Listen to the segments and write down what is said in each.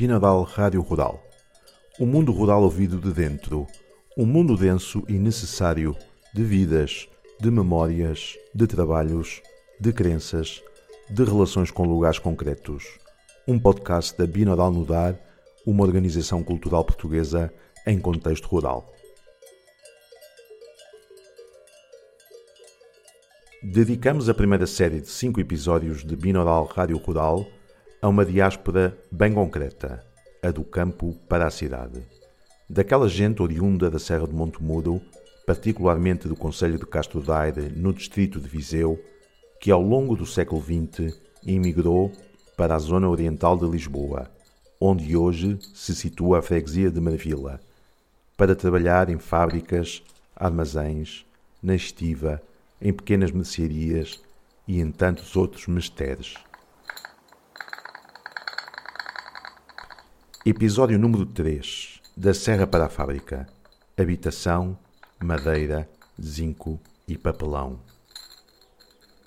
Binadal Rádio Rural. O mundo rural ouvido de dentro. Um mundo denso e necessário de vidas, de memórias, de trabalhos, de crenças, de relações com lugares concretos. Um podcast da Binodal Nudar, uma organização cultural portuguesa em contexto rural. Dedicamos a primeira série de cinco episódios de Binodal Rádio Rural a uma diáspora bem concreta, a do campo para a cidade. Daquela gente oriunda da Serra de Montemuro, particularmente do Conselho de Castro Daire, no distrito de Viseu, que ao longo do século XX emigrou para a zona oriental de Lisboa, onde hoje se situa a freguesia de Marvila, para trabalhar em fábricas, armazéns, na estiva, em pequenas mercearias e em tantos outros mistérios. Episódio número 3 Da Serra para a Fábrica Habitação, madeira, zinco e papelão.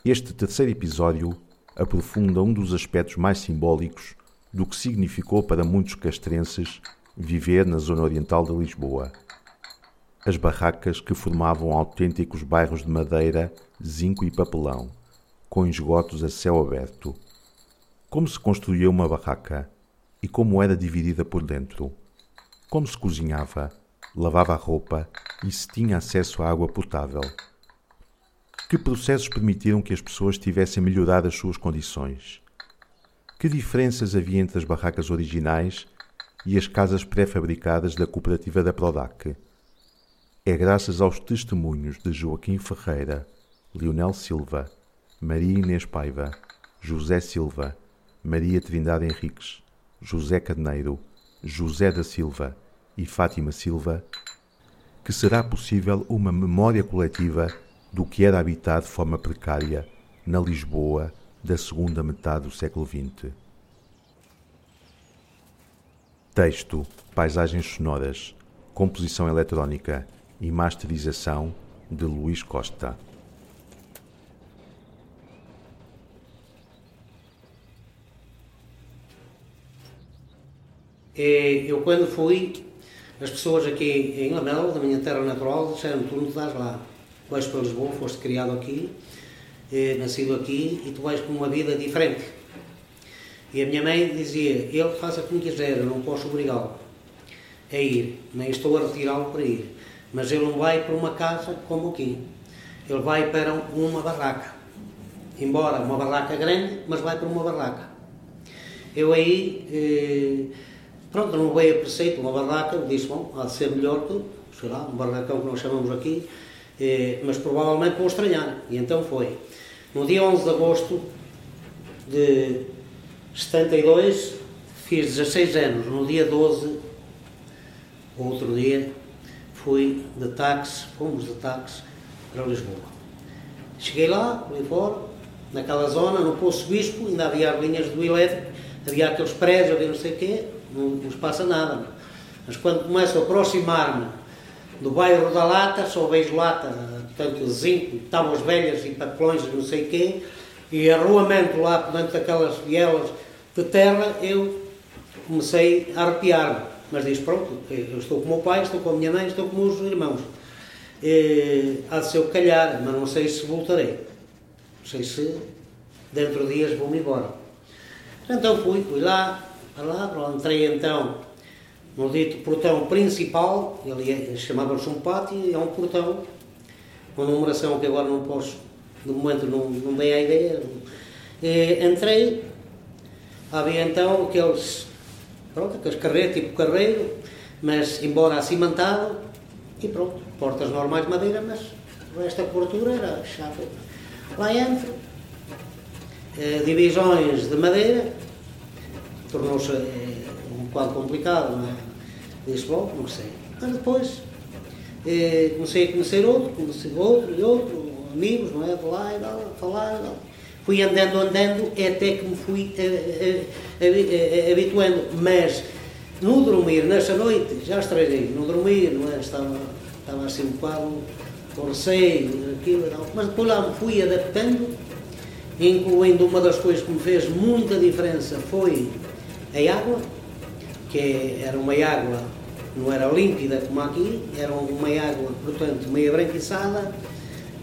Este terceiro episódio aprofunda um dos aspectos mais simbólicos do que significou para muitos castrenses viver na zona oriental de Lisboa. As barracas que formavam autênticos bairros de madeira, zinco e papelão, com esgotos a céu aberto. Como se construía uma barraca? E como era dividida por dentro, como se cozinhava, lavava a roupa e se tinha acesso à água potável. Que processos permitiram que as pessoas tivessem melhorado as suas condições? Que diferenças havia entre as barracas originais e as casas pré-fabricadas da cooperativa da Prodac? É graças aos testemunhos de Joaquim Ferreira, Leonel Silva, Maria Inês Paiva, José Silva, Maria Trindade Henriques, José Carneiro, José da Silva e Fátima Silva, que será possível uma memória coletiva do que era habitar de forma precária na Lisboa da segunda metade do século XX. Texto, paisagens sonoras, composição eletrónica e masterização de Luís Costa. Eu quando fui, as pessoas aqui em Lamela, da minha terra natural, disseram tu não dás lá. Vais para Lisboa, foste criado aqui, eh, nascido aqui e tu vais com uma vida diferente. E a minha mãe dizia, ele faça como quiser, eu não posso obrigá-lo a ir, nem estou a retirá-lo para ir. Mas ele não vai para uma casa como aqui. Ele vai para uma barraca. Embora uma barraca grande, mas vai para uma barraca. Eu aí... Eh, Pronto, não veio a preceito, uma barraca, disse, bom, há de ser melhor que, sei lá, um barracão que nós chamamos aqui, eh, mas provavelmente vou estranhar. E então foi. No dia 11 de agosto de 72, fiz 16 anos. No dia 12, outro dia, fui de táxi, fomos de táxi para Lisboa. Cheguei lá, ali fora, naquela zona, no Poço Bispo, ainda havia as linhas do elétrico, havia aqueles prédios, havia não sei o quê, não, não se passa nada. Mas quando começo a aproximar-me do bairro da Lata, só vejo lata, portanto, zinco, tábuas velhas e papelões, não sei quê, e arruamento lá dentro daquelas vielas de terra, eu comecei a arrepiar-me. Mas diz, pronto, eu estou com o meu pai, estou com a minha mãe, estou com os meus irmãos. E, há de ser o calhar, mas não sei se voltarei. Não sei se dentro de dias vou-me embora. Então fui, fui lá, lá, entrei então no dito portão principal, ele é, chamava-se um pátio, é um portão, uma numeração que agora não posso, no momento não, não dei a ideia. E, entrei, havia então aqueles, pronto, aqueles carreiros, tipo carreiro, mas embora acimentado, e pronto, portas normais de madeira, mas esta cobertura era chave. Lá entro, eh, divisões de madeira, tornou-se eh, um quadro complicado, não é? Disse, bom, sei. Mas depois eh, comecei a conhecer outro, conhecer outro e outro, amigos, não é? Lá e lá, falar e. Fui andando, andando, até que me fui eh, eh, habituando. Mas no dormir, nessa noite, já estragei, no dormir, não é? Estava, estava assim um bocado com receio, aquilo e tal. Mas depois lá me fui adaptando, incluindo uma das coisas que me fez muita diferença foi a água, que era uma água, não era límpida como aqui, era uma água, portanto, meio branquiçada,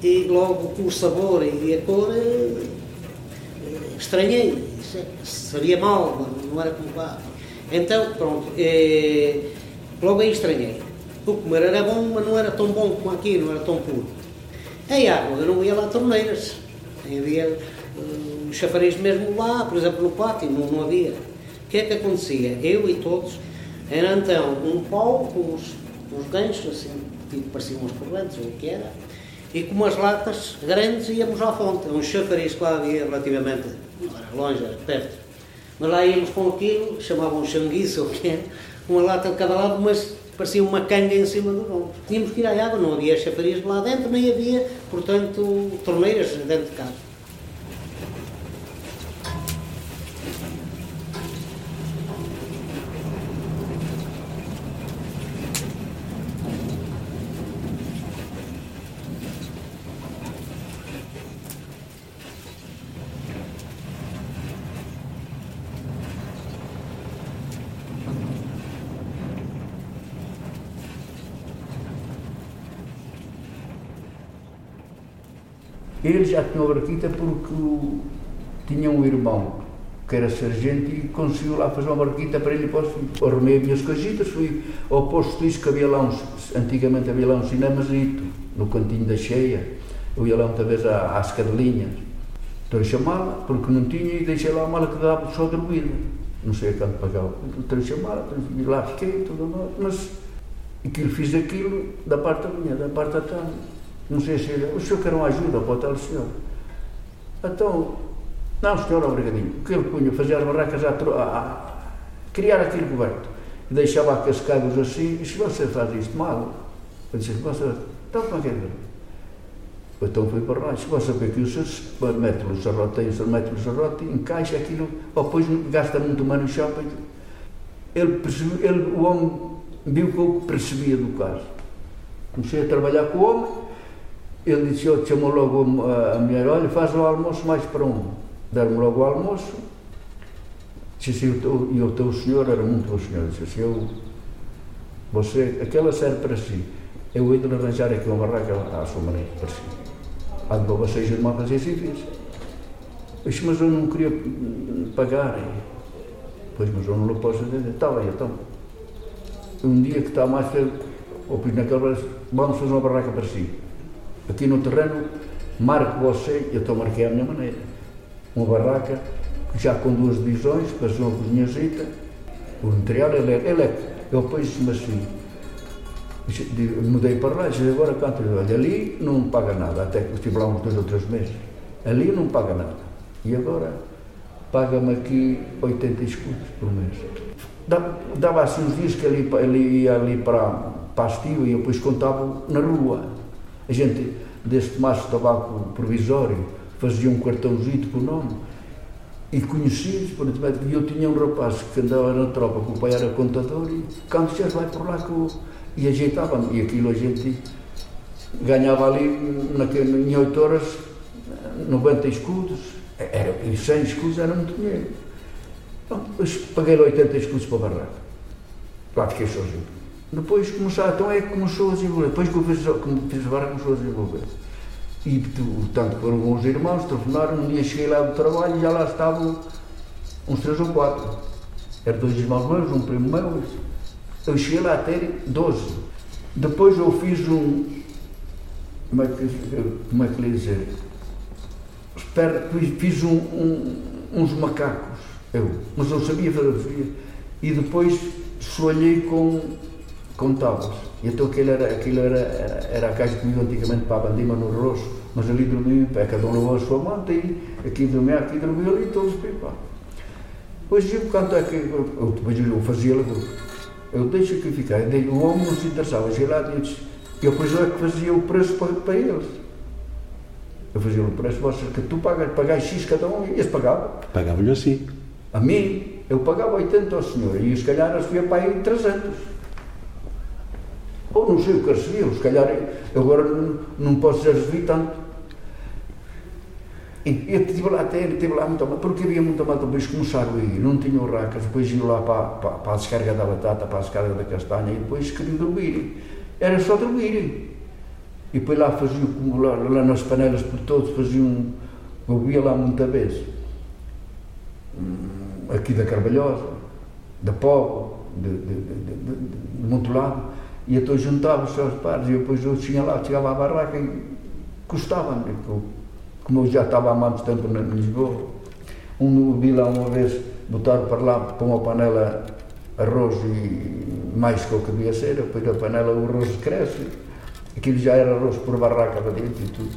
e logo com o sabor e a cor eh, estranhei, é, sabia mal, não era como lá. Então, pronto, eh, logo aí estranhei. O comer era bom, mas não era tão bom como aqui, não era tão puro. A água, eu não ia lá torneiras, havia uh, chafariz mesmo lá, por exemplo, no pátio, não, não havia. Que é que acontecia? Eu e todos, era então um pau com uns, uns ganchos, assim, tipo, pareciam umas correntes, ou o que era, e com umas latas grandes íamos à fonte, um chafariz que lá havia relativamente, não era longe, era perto. Mas lá íamos com aquilo, chamavam changuiço ou o que era, uma lata de cada lado, mas parecia uma canga em cima do ombro. Tínhamos que ir à água, não havia chafarias lá dentro, nem havia, portanto, torneiras dentro de casa. A barquita porque tinha um irmão que era sargento e conseguiu lá fazer uma barquita para ele e Arrumei as minhas coisitas, fui ao posto disso que havia lá uns, antigamente havia lá um cinemazito, no cantinho da cheia. Eu ia lá muitas vezes às cadelinhas. Trouxe a mala, porque não tinha, e deixei lá a mala que dava só dormida. Não sei a quanto pagava. Trouxe a mala, e lá fiquei, tudo mal, mas aquilo, fiz aquilo da parte da minha, da parte da tarde. Não sei se ele, o senhor quer uma ajuda para o tal senhor. Então, não, senhor, obrigadinho. O que ele punha? Fazia as barracas a, a, a criar aquele coberto. E deixava cascados assim, e se você faz isto mal, eu disse, você, então como é que é? Então fui para lá, se você vê que o senhor mete-lhe o serrote, o senhor mete-lhe o serrote, encaixa aquilo, ou depois gasta muito mais no shopping. Ele, percebe, ele, o homem viu que eu percebia do caso. Comecei a trabalhar com o homem, ele disse, eu chamou logo a, a mulher, olha, faz o almoço mais para um. Deram-me logo o almoço. Disse assim, e o teu senhor era muito bom senhor. Disse assim, eu, você, aquela serve para si. Eu hei de arranjar aqui uma barraca à sua maneira, para si. Há de vocês irmãos fazer assim, fiz. Disse, mas eu não queria pagar. Pois, mas eu não lhe posso dizer. Está bem, então. Um dia que está mais cedo, ou naquela vamos fazer uma barraca para si aqui no terreno, marco você, eu estou marquei à minha maneira, uma barraca já com duas divisões, para uma cozinhazita, o interior, ele, é, ele é, eu pus-me assim, mudei para lá disse, agora quanto olha, ali não paga nada, até que estive lá uns dois ou três meses, ali não paga nada, e agora paga-me aqui 80 escudos por mês. Dava, assim uns dias que ele, ele ia ali para, para a Estio e eu depois contava na rua. A gente, deste maço de tabaco provisório, fazia um cartãozinho com o nome e conheci-os, e eu tinha um rapaz que andava na tropa, que o pai era contador, e quando já vai por lá que e ajeitava e aquilo a gente ganhava ali naquele, em 8 horas 90 escudos, era, e 100 escudos era muito dinheiro. Então, paguei 80 escudos para a barraca. Lá fiquei sozinho. Depois começou, então é que começou a desenvolver. Depois que eu fiz, a barra, começou a desenvolver. E, portanto, foram uns irmãos, telefonaram, um dia cheguei lá do trabalho e já lá estavam uns três ou quatro. Eram dois irmãos meus, um primo meu. Eu cheguei lá a ter doze. Depois eu fiz um. Como é que, como é que lhe dizer? Fiz um, um, uns macacos, eu, mas não sabia fazer. E depois soalhei com com tábuas. E então aquilo era, aquilo era, era, era a casa que comia antigamente para a bandima no rosto, mas ali dormia em pé, cada um levou a sua manta e aqui dormia, aqui dormia ali, todos pá. Pois eu, quanto é que eu, depois eu fazia eu deixo aqui ficar, o homem não se interessava, cheguei lá e disse, eu depois eu é que fazia o preço para, para eles. Eu fazia o preço, você, que tu pagas, pagas X cada um, e eles pagavam. Pagavam-lhe assim. A mim, eu pagava 80 ao senhor, e se calhar eu subia para aí 300. Ou não sei o que recebia, se calhar agora não, posso já receber tanto. Eu estive lá até, estive lá muito mal, porque havia muito mal depois começaram a ir, não tinham racas, depois iam lá para, para, para a descarga da batata, para a descarga da castanha, e depois queriam dormir. Era só dormir. E depois lá faziam, lá, lá nas panelas por todos, faziam, eu via lá muita vez, hum, aqui da Carvalhosa, da Povo, de, de, de, de, de muito lado, e então juntava-se aos pares, e depois eu tinha lá, chegava à barraca e custava-me, como eu já estava há muito tempo em Lisboa. Um vi lá uma vez botar para lá para uma panela arroz e mais que o que devia ser, depois da panela o arroz cresce, aquilo já era arroz por barraca para dentro e tudo.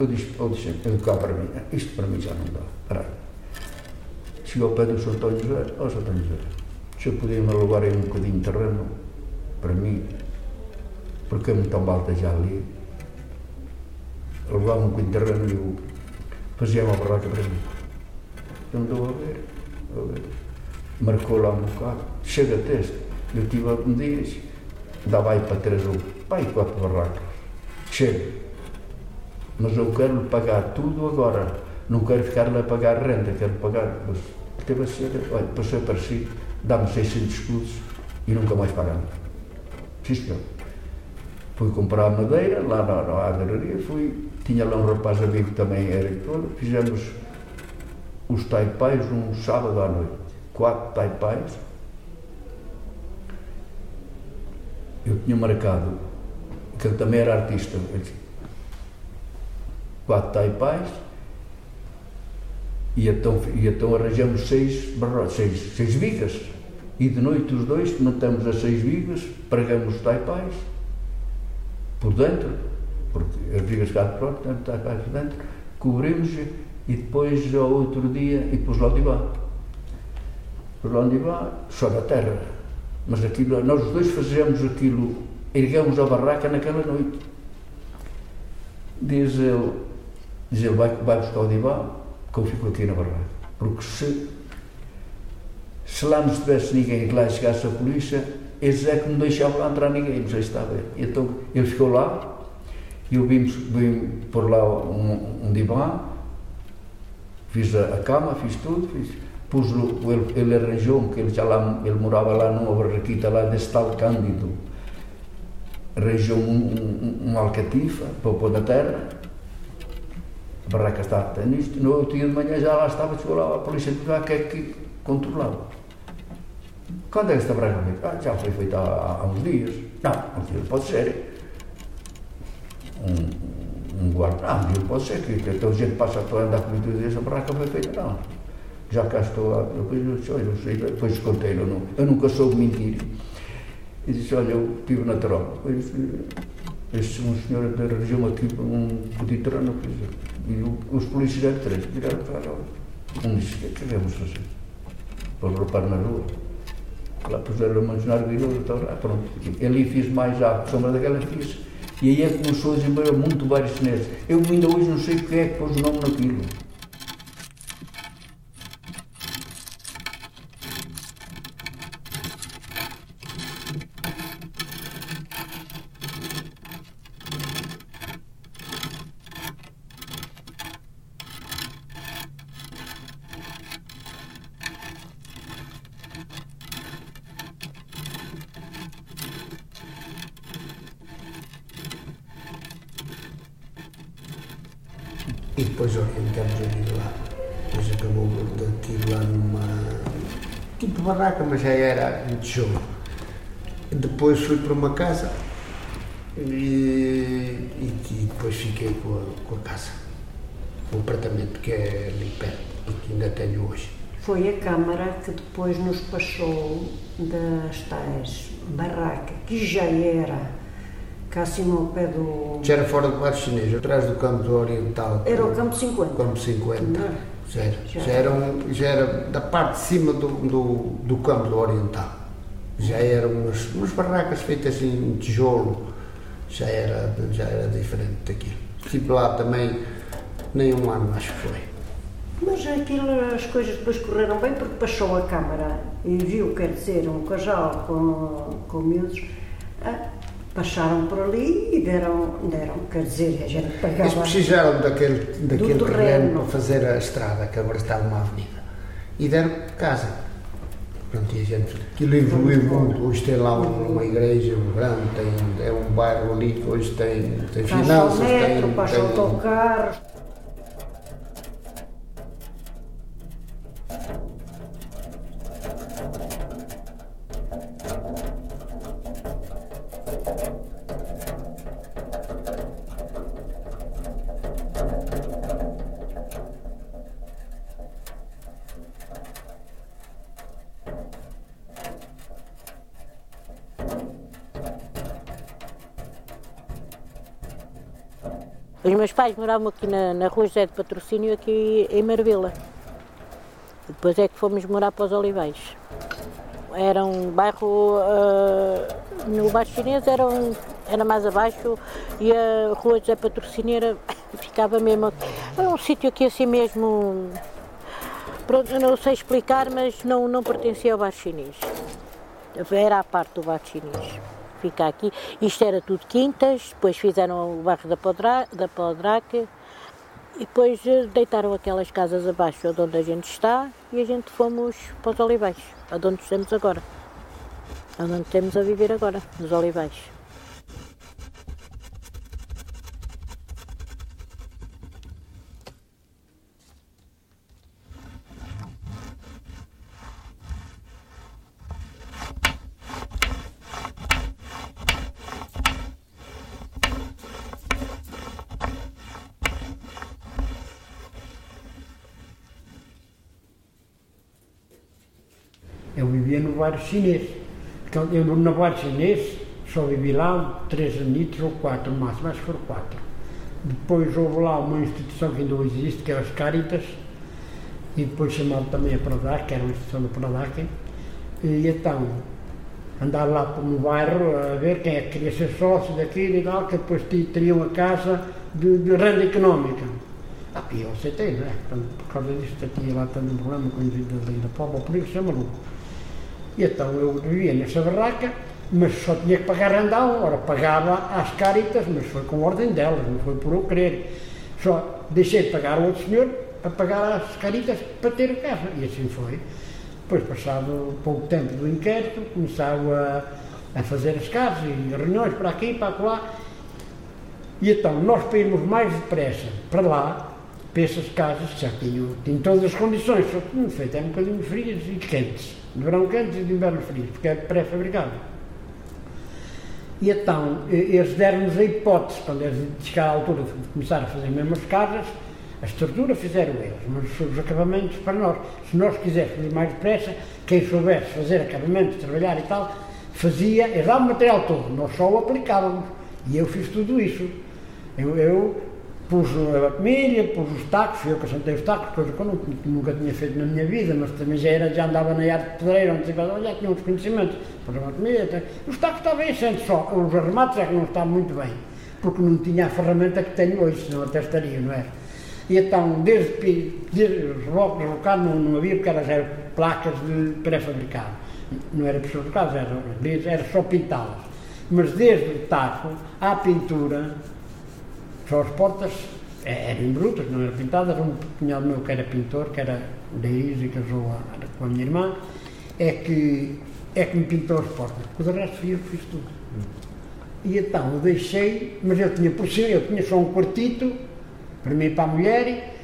Eu disse, eu disse, eu cá para mim, isto para mim já não dá. Para. Chegou ao pé do Sr. António José, ó oh, Sr. José, se eu podia me alugar aí um bocadinho de terreno para mim, porque é muito malta já ali, levava um terreno e eu fazia uma barraca para mim. Não estou a ver, a ver. Marcou lá um bocado, chega a texto. Eu tive a dias, dava aí para três ou pai quatro barracas. Chega. Mas eu quero lhe pagar tudo agora. Não quero ficar lá a pagar renda, quero pagar. Mas teve a ser, olha, passou para si, dá-me 600 escudos e nunca mais pagamos. Sim, senhor. Fui comprar madeira lá na, na adoraria, fui tinha lá um rapaz amigo também, era todo, fizemos os taipais um sábado à noite. Quatro taipais. Eu tinha marcado, que ele também era artista, quatro taipais, e então, e então arranjamos seis, seis, seis vigas. E de noite os dois matamos as seis vigas, pregamos os taipais por dentro, porque as vigas cá de pronto, está cá de dentro, cobrimos e depois ao outro dia e pus lá de divã. Pus lá de divã, só da terra. Mas aquilo, nós os dois fazemos aquilo, erguemos a barraca naquela noite. Diz ele, diz ele, vai, vai buscar o divã, que eu fico aqui na barraca. Porque se, se lá não estivesse ninguém que lá chegasse a polícia, eles é que não deixavam entrar ninguém, não sei se está a ver. Então ele ficou lá, e eu vim, vim por lá um, um divã, fiz a, a, cama, fiz tudo, fiz, pus ele, ele arranjou, que ele já lá, ele morava lá numa barraquita lá desse tal Cândido, arranjou um, um, um alcatifa para pôr na terra, a barraca estava nisto, no outro dia de manhã já lá estava, chegou lá a polícia lá, que é que controlava. Quando é que esta barraca foi? Ah, já foi feita há, há uns dias. Não, uns dias pode ser um, um guarda. Ah, não pode ser que, então a gente passa a andar comigo e diz, a barraca foi feita, não. Já cá estou, lá, depois eu disse, olha, eu sei, depois contei, eu, não, eu nunca soube mentir. E disse, olha, eu estive na tropa. Depois, esse um senhor da região aqui, um mediterrâneo, e os polícias de três viraram para um disse, o que é que vamos fazer? Para roubar na rua. Lá puseram manjar virou, então, ah, pronto. Ali fiz mais à sombra daquela fiz e aí é que começou a desenvolver muito vários chineses. Eu ainda hoje não sei quem é que pôs o nome naquilo. E depois orientamos a vir lá. Depois acabou aquilo lá numa. tipo barraca, mas já era em tijolo. Depois fui para uma casa e, e, e depois fiquei com a, com a casa, o apartamento que é ali perto que ainda tenho hoje. Foi a Câmara que depois nos passou das tais barraca, que já era cá acima ao pé do. Já era fora do bar chinês, atrás do campo do Oriental. Era o campo 50. Campo 50. Não. Já era. Já, já era, um, já era da parte de cima do, do, do campo do Oriental. Já eram umas, umas barracas feitas em tijolo, já era, já era diferente daquilo. Tipo lá também, nem um ano acho que foi. Mas aquilo, as coisas depois correram bem porque passou a Câmara e viu, quer dizer, um casal com, com miúdos. Ah, passaram por ali e deram, deram quer dizer, a gente pagava. Eles precisaram daquele, daquele terreno terreno. para fazer a estrada, que agora está uma avenida. E deram casa. Pronto, e a gente, aquilo evoluiu muito. Hoje tem lá uma igreja grande, tem, é um bairro ali que hoje tem, tem finanças, metro, tem, passa o tem, autocarro. Pais moravam aqui na, na rua José de Patrocínio, aqui em Marvila. Depois é que fomos morar para os Olivais. Era um bairro, ah, no bairro chinês era, um- era mais abaixo e a rua José Patrocínio era, ficava mesmo, era um sítio aqui assim mesmo, pronto, não sei explicar, mas não, não pertencia ao bairro chinês. Era a parte do bairro chinês. Fica aqui. Isto era tudo quintas, depois fizeram o bairro da, Podra, da Podraque e depois eh, deitaram aquelas casas abaixo onde a gente está e a gente fomos para os Olivais, onde estamos agora. Onde estamos a viver agora, nos Olivais. Eu vivia no bairro chinês. Então, eu no bairro chinês só vivi lá três anitos ou quatro, máximo, que foram quatro. Depois houve lá uma instituição que ainda existe, que é as Caritas, e depois chamaram também a Pradac, que era uma instituição da Pradac. E então, andar lá no bairro a ver quem é que queria ser sócio daquilo e tal, que depois ti- teriam a casa de, de renda económica. Ah, e eu aceitei, é? Portanto, por causa disso, tinha lá também um problema com a da pobre, por isso é. E então eu vivia nessa barraca, mas só tinha que pagar randão. Ora, pagava às caritas, mas foi com ordem delas, não foi por eu querer. Só deixei de pagar ao outro senhor para pagar às caritas para ter a casa. E assim foi. Depois, passado pouco tempo do inquérito, começaram a, a fazer as casas e reuniões para aqui, para lá. E então, nós para irmos mais depressa para lá, para casas, que já tinham, tinham todas as condições, só que, no efeito, é um bocadinho frias e quentes. De verão quentes e de inverno frios, porque é pré-fabricado. E então, eles deram-nos a hipótese, quando eles chegaram à altura de começar a fazer mesmo as casas, a estrutura fizeram eles, mas os acabamentos para nós. Se nós quiséssemos ir mais depressa, quem soubesse fazer acabamentos, trabalhar e tal, fazia, davam o material todo, nós só o aplicávamos. E eu fiz tudo isso. Eu, eu pus a batomilha, pus os tacos, eu que assentei os tacos, coisa que eu nunca, tinha feito na minha vida, mas também já, era, já andava na área de pedreiro, onde tive- já tinha uns conhecimentos. Pus a batomilha, tá. os tacos estavam assentes só, os arremates é que não estavam muito bem, porque não tinha a ferramenta que tenho hoje, senão até estaria, não é? E então, desde, desde rebocado não, não havia, porque elas eram placas de pré-fabricado. Não era por fabricado, era, era só pintá-las. Mas desde o taco à pintura, só as portas eram brutas, não eram pintadas. Um cunhado meu que era pintor, que era da Iris e casou com a minha irmã, é que, é que me pintou as portas. O de resto eu fiz tudo. E então eu deixei, mas eu tinha por cima, eu tinha só um quartito para mim e para a mulher.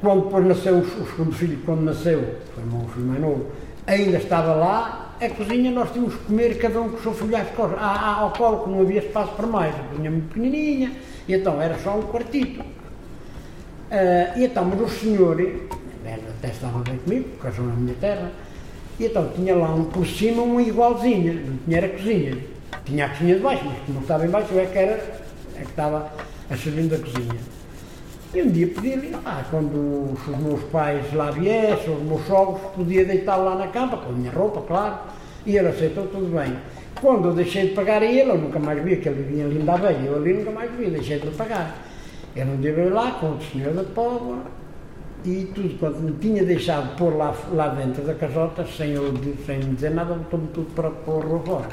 Quando depois nasceu o, o segundo filho, quando nasceu, foi o meu filho mais novo, ainda estava lá. A cozinha nós tínhamos que comer cada um com o seu filho ao colo, que não havia espaço para mais. A cozinha muito pequenininha, e então era só um quartito. Ah, e então, mas o senhor, até estava bem comigo, casou na minha terra, e então tinha lá um por cima, um igualzinho, não tinha era cozinha. Tinha a cozinha de baixo, mas como estava em baixo, é que, era, é que estava a servir da cozinha. E um dia pedi-lhe, ah, quando os meus pais lá viessem, os meus sogros, podia deitá-lo lá na cama, com a minha roupa, claro, e ele aceitou tudo bem. Quando eu deixei de pagar a ele, eu nunca mais vi, que ele vivia ali da velha, eu ali nunca mais vi, deixei de pagar. Ele um dia veio lá com o senhor da Póvoa e tudo quanto me tinha deixado pôr lá, lá dentro da casota, sem, eu, sem me dizer nada, botou-me tudo para pôr fora.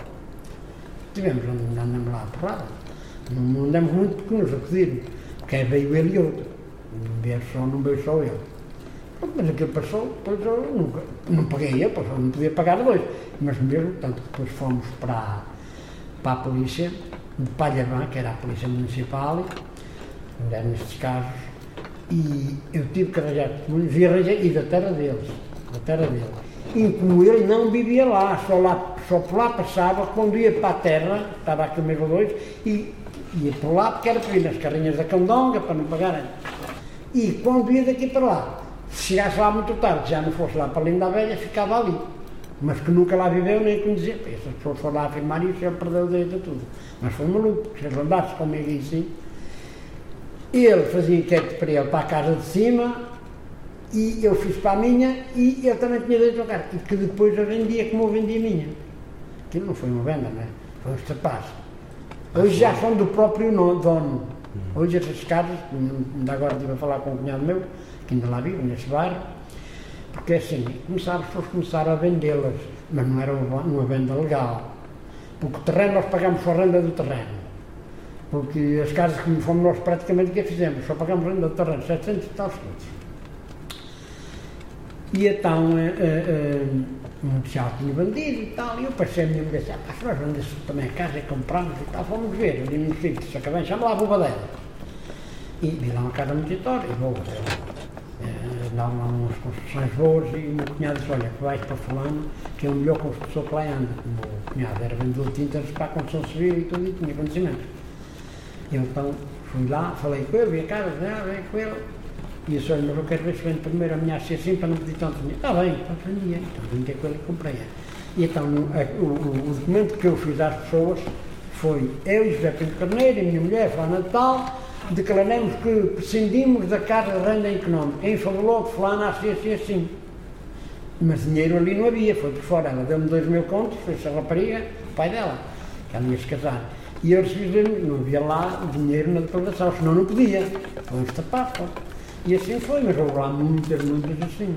tivemos, andamos lá a porrada. Não andamos muito porque nos acudiram, porque veio ele e outro. Não veio só, não veio só ele. Mas aquilo passou, depois eu nunca, não paguei eu, não podia pagar dois. Mas mesmo, tanto que depois fomos para, para a polícia de Palhavã, que era a polícia municipal, era nestes casos, e eu tive que arranjar testemunhos e arranjei, e da terra deles, da terra deles. E como ele não vivia lá, só, lá, só por lá passava, quando ia para a terra, estava aqui mesmo dois, e ia por lá porque era para ir nas carrinhas da Candonga, para não pagarem. E quando ia daqui para lá, se chegasse lá muito tarde, já não fosse lá para a Linda Velha, ficava ali. Mas que nunca lá viveu nem conhecia. Essas pessoas foram lá afirmar isso, ele perdeu o direito a tudo. Mas foi maluco, se ele andasse comigo assim. Ele fazia inquérito para ele para a casa de cima e eu fiz para a minha e ele também tinha direito ao carro. E que depois eu vendia como eu vendi a minha. Aquilo não foi uma venda, não é? Foi um estapaço. Hoje já são do próprio dono. Hoje essas casas, ainda agora estive a falar com um cunhado meu, que ainda lá vive, nesse bairro, porque assim, começaram, as começaram a vendê-las, mas não era uma, uma venda legal. Porque o terreno, nós pagamos só a renda do terreno. Porque as casas que fomos nós praticamente que fizemos, só pagamos renda do terreno, 700 e tal escudos. E então, eh, eh, eh, um oficial tinha vendido e tal, e eu passei a minha mulher, disse, ah, nós vendemos também a casa e compramos e tal, fomos ver, ali no sítio, só que bem, chama lá a Bobadela. E vi lá uma casa muito e vou, davam lá umas construções boas e o meu cunhado disse, olha, que vais para fulano, que é o melhor construtor que lá anda. O meu cunhado era vendedor de tintas para a construção civil e tudo, e tinha conhecimento. E então fui lá, falei com ele, vi a casa, ah, vem com ele. E disse, olha, mas eu quero ver se vende primeiro a minha assim, assim para não pedir tanto dinheiro. Está bem, então vendia. Então vendi com ele e comprei. E então o, o, o, documento que eu fiz às pessoas foi eu, José Pinto Carneiro, e minha mulher, Flá Natal, declaramos que prescindimos da carga de renda económica em favor de fulano assim, assim, assim. Mas dinheiro ali não havia, foi por fora. Ela deu-me dois mil contos, foi-se a rapariga, o pai dela, que ela ia se casar. E eu recebi, não havia lá dinheiro na declaração, senão não podia. Foi um estapado. E assim foi, mas houve lá muitas, muitas assim.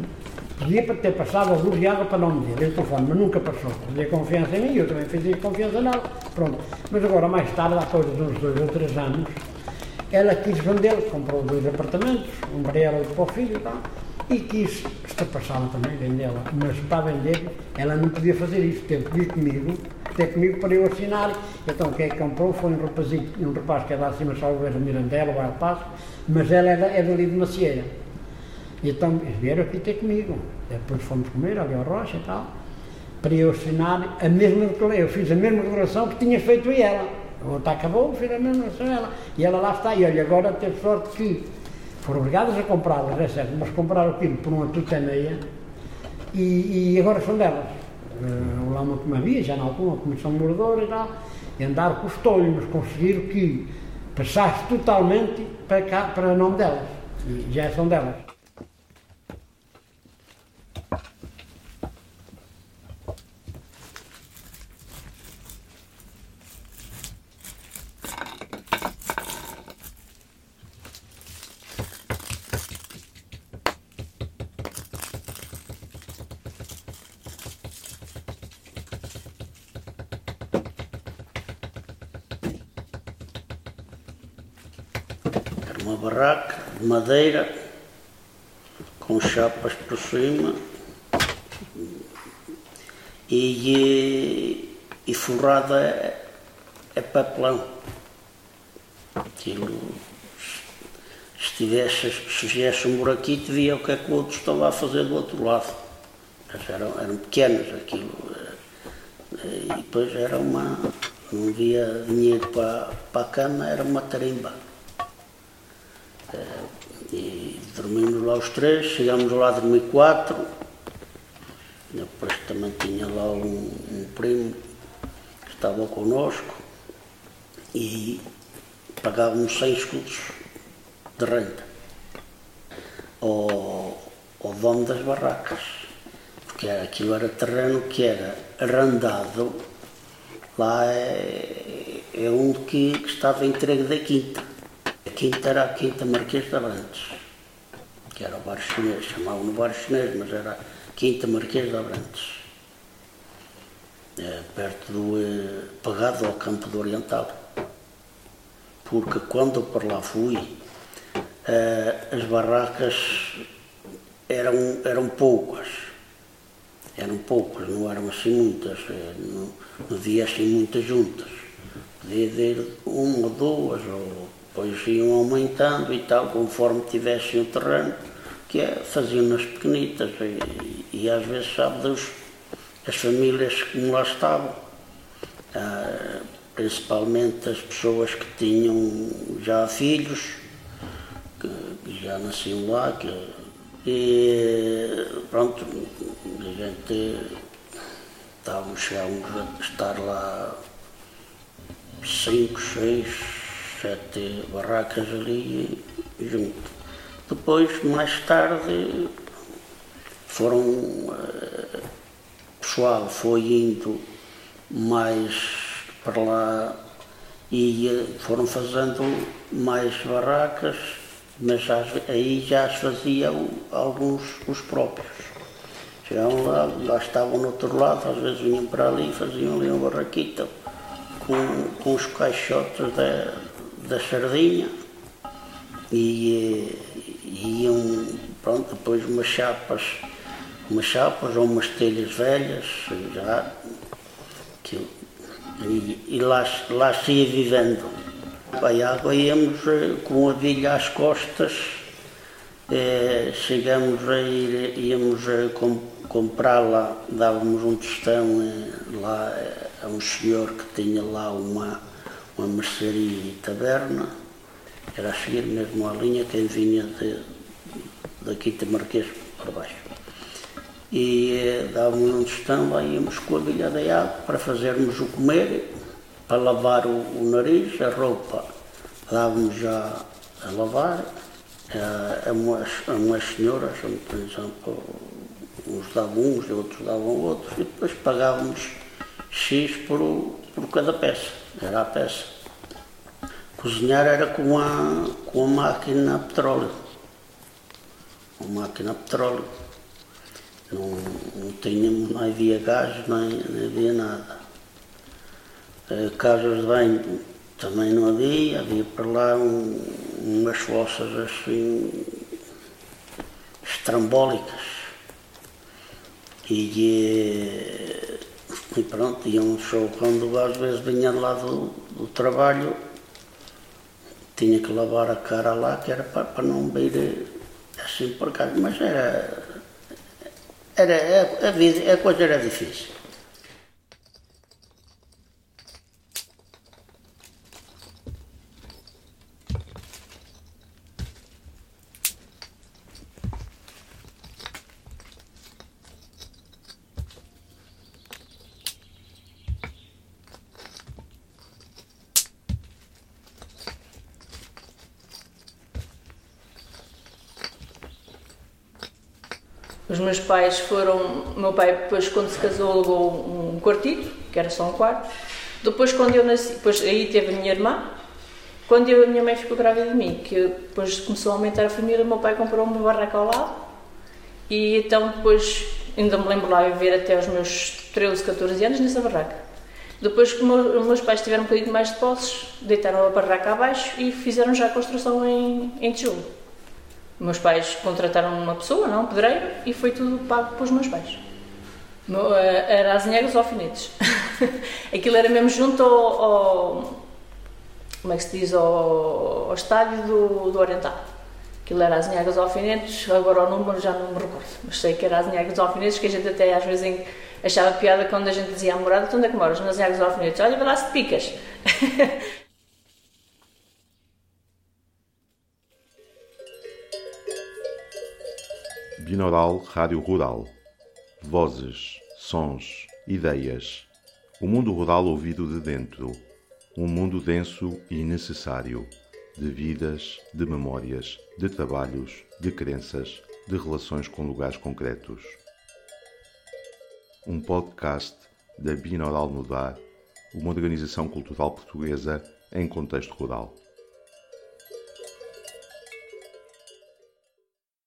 Podia ter passado a água para não me dizer, falando, mas nunca passou. Podia confiança em mim, eu também fazia confiança nela. Pronto. Mas agora, mais tarde, há coisa de uns dois ou três anos, ela quis vender, comprou dois apartamentos, um para ela e para o filho e tal, e quis ultrapassá-la também, vendê-la. Mas para vender, ela não podia fazer isso, teve que vir comigo, ter comigo para eu assinar. Então quem é comprou foi um rapazinho, um rapaz que é lá acima, só o Mirandela, o Passo, mas ela é, da, é dali de Macieira. Então eles vieram aqui ter comigo. Depois fomos comer ali ao Rocha e tal, para eu assinar a mesma. Eu fiz a mesma declaração que tinha feito ela. Outra acabou, fez a mesma coisa ela. E ela lá está. E olha, agora teve sorte que foram obrigadas a comprá-las, é certo, mas compraram aquilo por uma tutaneia e, e agora são delas. Uh, lá uma, uma havia, já na altura, uma comissão moradora e tal, e andaram com os tolhos, mas conseguiram que passasse totalmente para cá, para o nome delas. E já são delas. uma barraca de madeira com chapas por cima e, e forrada é, é papelão. Aquilo, se tivesse, se tivesse um buraquito, via o que é que o outro estava a fazer do outro lado. Mas eram, eram pequenas aquilo. Eh, e depois era uma. Não havia dinheiro para, para a cama, era uma tarimba. E dormimos lá os três, chegámos lá a dormir quatro. Depois também tinha lá um, um primo que estava connosco e pagávamos 100 escudos de renda ao, ao dono das barracas, porque aquilo era terreno que era arrendado, lá é, é um que, que estava entregue da quinta quinta era a Quinta Marquês de Abrantes, que era o bar chinês, chamavam-no bar chinês, mas era a Quinta Marquês de Abrantes. é, perto do. Pagado ao campo do Oriental. Porque quando eu lá fui, é, as barracas eram, eram poucas. Eram poucas, não eram assim muitas. É, não, não havia assim muitas juntas. Podia haver uma duas, ou depois iam aumentando e tal, conforme tivessem o terreno, que é, faziam nas pequenitas. E, e às vezes, sabe Deus as famílias que lá estavam, ah, principalmente as pessoas que tinham já filhos, que, já nasciam lá, que, e pronto, a gente estávamos, a estar lá cinco, seis, sete barracas ali junto. Depois, mais tarde, foram uh, pessoal foi indo mais para lá e foram fazendo mais barracas, mas aí já as faziam alguns os próprios. Chegavam lá, lá estavam no outro lado, às vezes vinham para ali e faziam ali uma barraquita com, com os caixotes da, da sardinha e, e iam, pronto, depois umas chapas umas chapas ou umas telhas velhas, já, que, e, e lá, lá se ia vivendo. A água íamos eh, com a bilha às costas, eh, chegamos a ir, íamos a com, comprá-la, dávamos um tostão eh, lá eh, a um senhor que tinha lá uma, uma mercearia e taberna, era a seguir mesmo a linha quem vinha de, daqui de Marquês para baixo. E eh, dávamos um tostão, lá íamos com a bilha de água para fazermos o comer, para lavar o, o nariz, a roupa dávamos já a lavar, a, a, umas, a umas senhoras, por exemplo, uns davam uns, outros davam outros, e depois pagávamos X por, por cada peça, era a peça. Cozinhar era com a, com a máquina a petróleo. Uma máquina a petróleo. Não, não, tínhamos, não havia gás, nem, nem havia nada. Eh, casas de banho também não havia, havia para lá um, umas fossas assim estrambólicas. E, eh, e pronto, iam só quando às vezes vinha lá do, do trabalho, tinha que lavar a cara lá, que era para, para não vir assim por casa, mas era era, a, a, vida, a coisa era difícil. Os meus pais foram. Meu pai, depois, quando se casou, alugou um quartito, que era só um quarto. Depois, quando eu nasci, depois aí teve a minha irmã. Quando eu, a minha mãe ficou grávida de mim, que depois começou a aumentar a família, meu pai comprou uma barraca ao lado. E então, depois, ainda me lembro lá viver até os meus 13, 14 anos nessa barraca. Depois que meus pais tiveram um bocadinho mais de posses, deitaram a barraca abaixo e fizeram já a construção em, em tijolo. Meus pais contrataram uma pessoa, não, um pedreiro, e foi tudo pago pelos meus pais. Eh, era as Azinhegas Alfinetes. Aquilo era mesmo junto ao, ao, como é que se diz, ao, ao estádio do, do Oriental. Aquilo era as Azinhegas Alfinetes, agora o número já não me recordo, mas sei que era as Alfinetes, que a gente até às vezes achava piada quando a gente dizia à morada, onde é que moras? Nas Alfinetes. Olha, vai lá se picas. Binaural Rádio Rural. Vozes, sons, ideias. O mundo rural ouvido de dentro. Um mundo denso e necessário. De vidas, de memórias, de trabalhos, de crenças, de relações com lugares concretos. Um podcast da Binaural Mudar, uma organização cultural portuguesa em contexto rural.